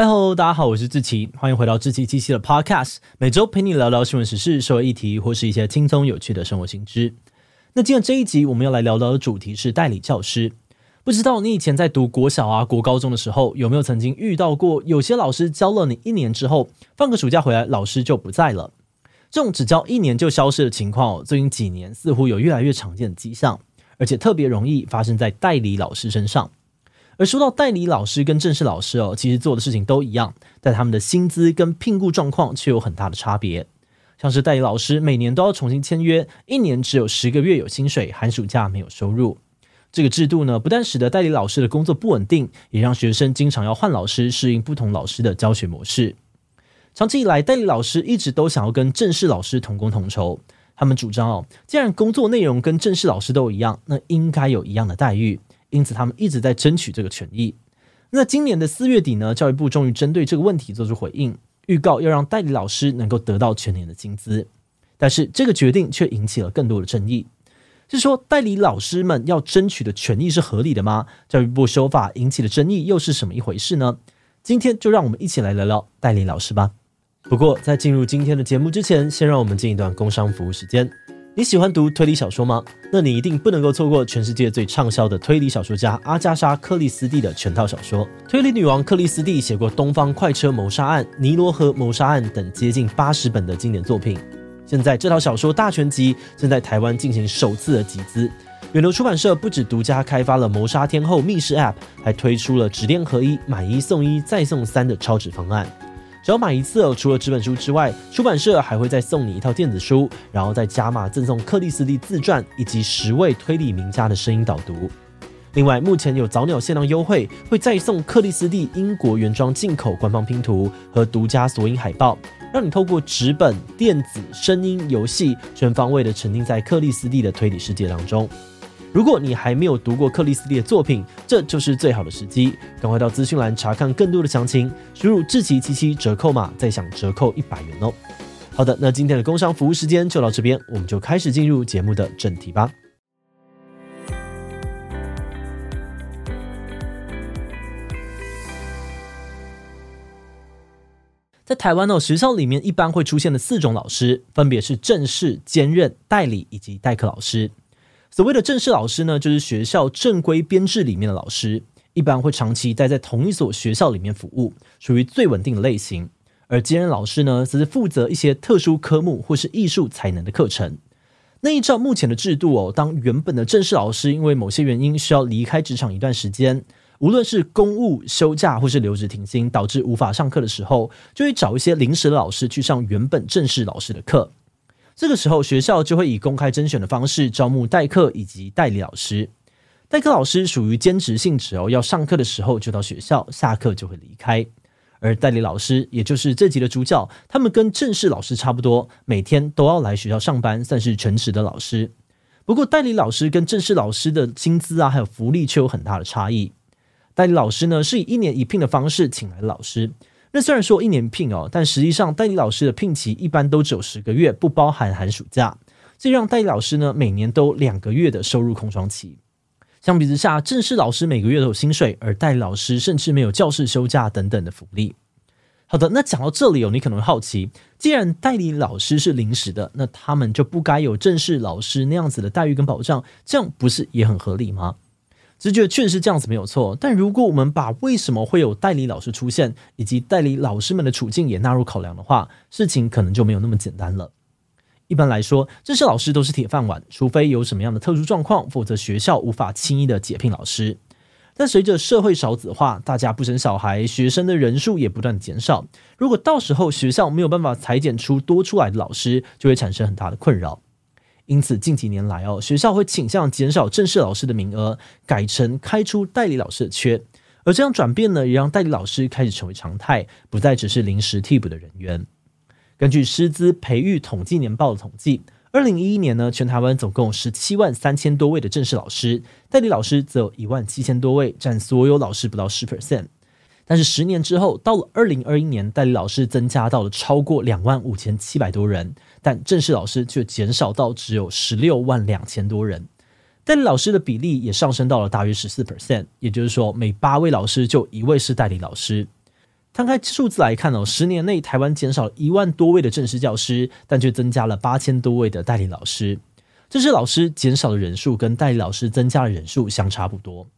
嗨喽，大家好，我是志奇，欢迎回到志奇七七的 Podcast，每周陪你聊聊新闻时事、社会议题或是一些轻松有趣的生活新知。那今天这一集我们要来聊聊的主题是代理教师。不知道你以前在读国小啊、国高中的时候，有没有曾经遇到过有些老师教了你一年之后，放个暑假回来，老师就不在了？这种只教一年就消失的情况，最近几年似乎有越来越常见的迹象，而且特别容易发生在代理老师身上。而说到代理老师跟正式老师哦，其实做的事情都一样，但他们的薪资跟聘雇状况却有很大的差别。像是代理老师每年都要重新签约，一年只有十个月有薪水，寒暑假没有收入。这个制度呢，不但使得代理老师的工作不稳定，也让学生经常要换老师，适应不同老师的教学模式。长期以来，代理老师一直都想要跟正式老师同工同酬。他们主张哦，既然工作内容跟正式老师都一样，那应该有一样的待遇。因此，他们一直在争取这个权益。那今年的四月底呢，教育部终于针对这个问题做出回应，预告要让代理老师能够得到全年的薪资。但是，这个决定却引起了更多的争议。是说，代理老师们要争取的权益是合理的吗？教育部修法引起的争议又是什么一回事呢？今天就让我们一起来聊聊代理老师吧。不过，在进入今天的节目之前，先让我们进一段工商服务时间。你喜欢读推理小说吗？那你一定不能够错过全世界最畅销的推理小说家阿加莎·克里斯蒂的全套小说。推理女王克里斯蒂写过《东方快车谋杀案》《尼罗河谋杀案》等接近八十本的经典作品。现在这套小说大全集正在台湾进行首次的集资。远流出版社不止独家开发了谋杀天后密室 App，还推出了纸电合一、买一送一再送三的超值方案。只要买一次，除了纸本书之外，出版社还会再送你一套电子书，然后再加码赠送克里斯蒂自传以及十位推理名家的声音导读。另外，目前有早鸟限量优惠，会再送克里斯蒂英国原装进口官方拼图和独家索引海报，让你透过纸本、电子、声音、游戏，全方位的沉浸在克里斯蒂的推理世界当中。如果你还没有读过克里斯蒂的作品，这就是最好的时机，赶快到资讯栏查看更多的详情，输入智奇七七折扣码，再享折扣一百元哦。好的，那今天的工商服务时间就到这边，我们就开始进入节目的正题吧。在台湾哦，学校里面一般会出现的四种老师，分别是正式、兼任、代理以及代课老师。所谓的正式老师呢，就是学校正规编制里面的老师，一般会长期待在同一所学校里面服务，属于最稳定的类型。而兼任老师呢，则是负责一些特殊科目或是艺术才能的课程。那依照目前的制度哦，当原本的正式老师因为某些原因需要离开职场一段时间，无论是公务休假或是留职停薪，导致无法上课的时候，就会找一些临时的老师去上原本正式老师的课。这个时候，学校就会以公开甄选的方式招募代课以及代理老师。代课老师属于兼职性质哦，要上课的时候就到学校，下课就会离开。而代理老师，也就是这集的主角，他们跟正式老师差不多，每天都要来学校上班，算是全职的老师。不过，代理老师跟正式老师的薪资啊，还有福利却有很大的差异。代理老师呢，是以一年一聘的方式请来的老师。那虽然说一年聘哦，但实际上代理老师的聘期一般都只有十个月，不包含寒暑假，这让代理老师呢每年都两个月的收入空窗期。相比之下，正式老师每个月都有薪水，而代理老师甚至没有教室休假等等的福利。好的，那讲到这里哦，你可能会好奇，既然代理老师是临时的，那他们就不该有正式老师那样子的待遇跟保障，这样不是也很合理吗？直觉确实是这样子没有错，但如果我们把为什么会有代理老师出现，以及代理老师们的处境也纳入考量的话，事情可能就没有那么简单了。一般来说，这些老师都是铁饭碗，除非有什么样的特殊状况，否则学校无法轻易的解聘老师。但随着社会少子化，大家不生小孩，学生的人数也不断减少。如果到时候学校没有办法裁剪出多出来的老师，就会产生很大的困扰。因此，近几年来哦，学校会倾向减少正式老师的名额，改成开出代理老师的缺。而这样转变呢，也让代理老师开始成为常态，不再只是临时替补的人员。根据师资培育统计年报的统计，二零一一年呢，全台湾总共十七万三千多位的正式老师，代理老师则有一万七千多位，占所有老师不到十 percent。但是十年之后，到了二零二一年，代理老师增加到了超过两万五千七百多人，但正式老师却减少到只有十六万两千多人。代理老师的比例也上升到了大约十四 percent，也就是说，每八位老师就一位是代理老师。摊开数字来看哦，十年内台湾减少了一万多位的正式教师，但却增加了八千多位的代理老师。正式老师减少的人数跟代理老师增加的人数相差不多。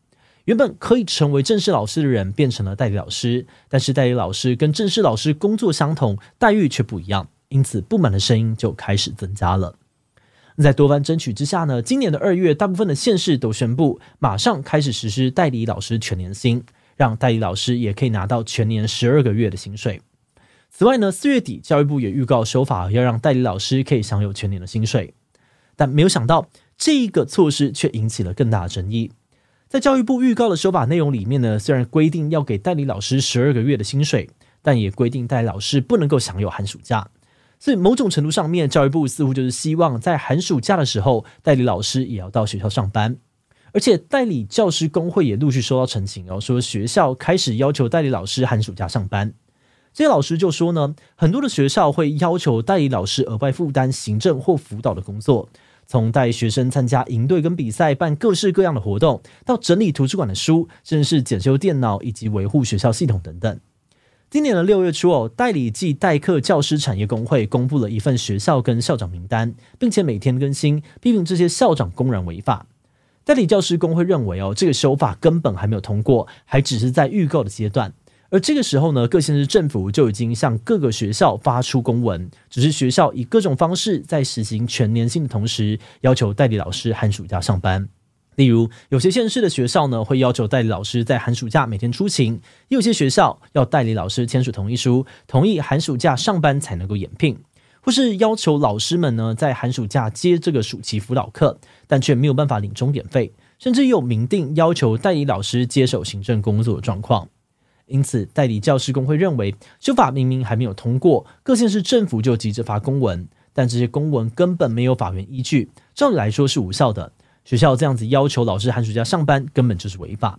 原本可以成为正式老师的人变成了代理老师，但是代理老师跟正式老师工作相同，待遇却不一样，因此不满的声音就开始增加了。在多番争取之下呢，今年的二月，大部分的县市都宣布马上开始实施代理老师全年薪。让代理老师也可以拿到全年十二个月的薪水。此外呢，四月底教育部也预告修法，要让代理老师可以享有全年的薪水。但没有想到，这个措施却引起了更大的争议。在教育部预告的修法内容里面呢，虽然规定要给代理老师十二个月的薪水，但也规定代理老师不能够享有寒暑假。所以某种程度上面，教育部似乎就是希望在寒暑假的时候，代理老师也要到学校上班。而且代理教师工会也陆续收到澄清哦，说学校开始要求代理老师寒暑假上班。这些老师就说呢，很多的学校会要求代理老师额外负担行政或辅导的工作，从带学生参加营队跟比赛、办各式各样的活动，到整理图书馆的书，甚至是检修电脑以及维护学校系统等等。今年的六月初哦，代理暨代课教师产业工会公布了一份学校跟校长名单，并且每天更新，批评这些校长公然违法。代理教师工会认为，哦，这个修法根本还没有通过，还只是在预告的阶段。而这个时候呢，各县市政府就已经向各个学校发出公文，只是学校以各种方式在实行全年薪的同时，要求代理老师寒暑假上班。例如，有些县市的学校呢，会要求代理老师在寒暑假每天出勤；也有些学校要代理老师签署同意书，同意寒暑假上班才能够延聘。或是要求老师们呢，在寒暑假接这个暑期辅导课，但却没有办法领钟点费，甚至有明定要求代理老师接手行政工作的状况。因此，代理教师工会认为，修法明明还没有通过，各县市政府就急着发公文，但这些公文根本没有法源依据，照理来说是无效的。学校这样子要求老师寒暑假上班，根本就是违法。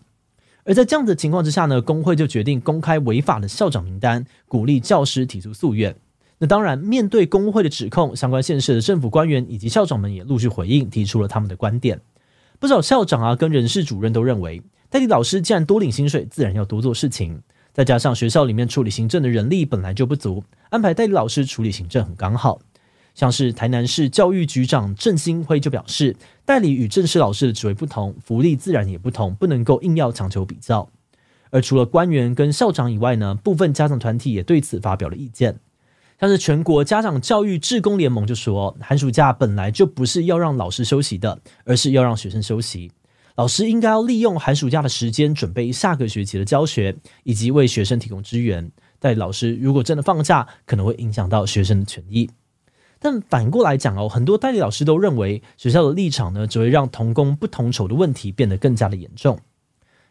而在这样的情况之下呢，工会就决定公开违法的校长名单，鼓励教师提出诉愿。那当然，面对工会的指控，相关县市的政府官员以及校长们也陆续回应，提出了他们的观点。不少校长啊，跟人事主任都认为，代理老师既然多领薪水，自然要多做事情。再加上学校里面处理行政的人力本来就不足，安排代理老师处理行政很刚好。像是台南市教育局长郑兴辉就表示，代理与正式老师的职位不同，福利自然也不同，不能够硬要强求比较。而除了官员跟校长以外呢，部分家长团体也对此发表了意见。像是全国家长教育志工联盟就说，寒暑假本来就不是要让老师休息的，而是要让学生休息。老师应该要利用寒暑假的时间准备下个学期的教学，以及为学生提供支援。代理老师如果真的放假，可能会影响到学生的权益。但反过来讲哦，很多代理老师都认为，学校的立场呢，只会让同工不同酬的问题变得更加的严重。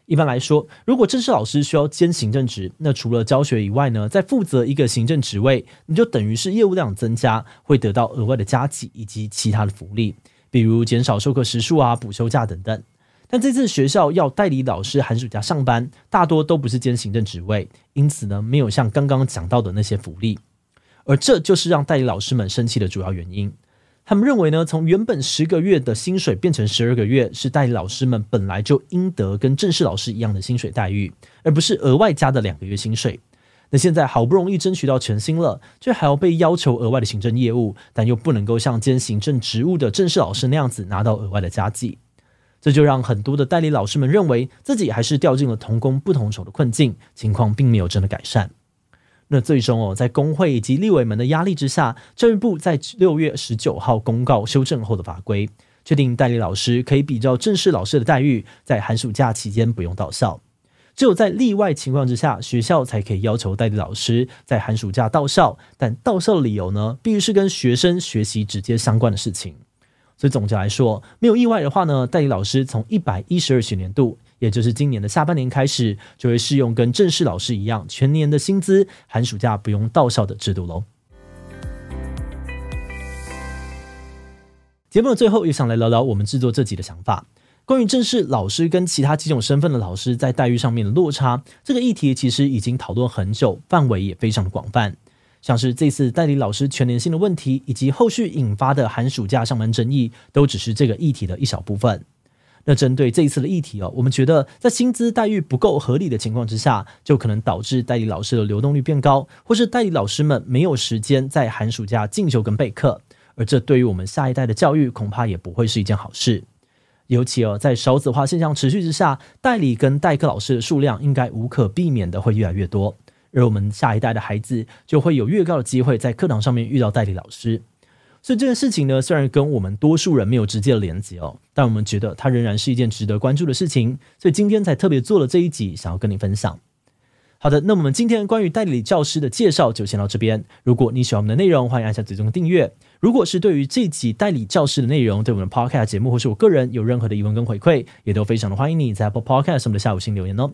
一般来说，如果正式老师需要兼行政职，那除了教学以外呢，再负责一个行政职位，你就等于是业务量增加，会得到额外的加给以及其他的福利，比如减少授课时数啊、补休假等等。但这次学校要代理老师寒暑假上班，大多都不是兼行政职位，因此呢，没有像刚刚讲到的那些福利，而这就是让代理老师们生气的主要原因。他们认为呢，从原本十个月的薪水变成十二个月，是代理老师们本来就应得跟正式老师一样的薪水待遇，而不是额外加的两个月薪水。那现在好不容易争取到全薪了，却还要被要求额外的行政业务，但又不能够像兼行政职务的正式老师那样子拿到额外的加绩，这就让很多的代理老师们认为自己还是掉进了同工不同酬的困境，情况并没有真的改善。那最终哦，在工会以及立委们的压力之下，教育部在六月十九号公告修正后的法规，确定代理老师可以比照正式老师的待遇，在寒暑假期间不用到校。只有在例外情况之下，学校才可以要求代理老师在寒暑假到校，但到校的理由呢，必须是跟学生学习直接相关的事情。所以总结来说，没有意外的话呢，代理老师从一百一十二学年度。也就是今年的下半年开始，就会适用跟正式老师一样全年的薪资，寒暑假不用到校的制度喽。节目的最后，也想来聊聊我们制作这集的想法。关于正式老师跟其他几种身份的老师在待遇上面的落差，这个议题其实已经讨论很久，范围也非常的广泛。像是这次代理老师全年薪的问题，以及后续引发的寒暑假上班争议，都只是这个议题的一小部分。那针对这一次的议题哦，我们觉得在薪资待遇不够合理的情况之下，就可能导致代理老师的流动率变高，或是代理老师们没有时间在寒暑假进修跟备课，而这对于我们下一代的教育恐怕也不会是一件好事。尤其哦，在少子化现象持续之下，代理跟代课老师的数量应该无可避免的会越来越多，而我们下一代的孩子就会有越高的机会在课堂上面遇到代理老师。所以这件事情呢，虽然跟我们多数人没有直接的连接哦，但我们觉得它仍然是一件值得关注的事情。所以今天才特别做了这一集，想要跟你分享。好的，那我们今天关于代理教师的介绍就先到这边。如果你喜欢我们的内容，欢迎按下最终订阅。如果是对于这集代理教师的内容，对我们的 Podcast 节目或是我个人有任何的疑问跟回馈，也都非常的欢迎你在 Apple Podcast 上面的下午星留言哦。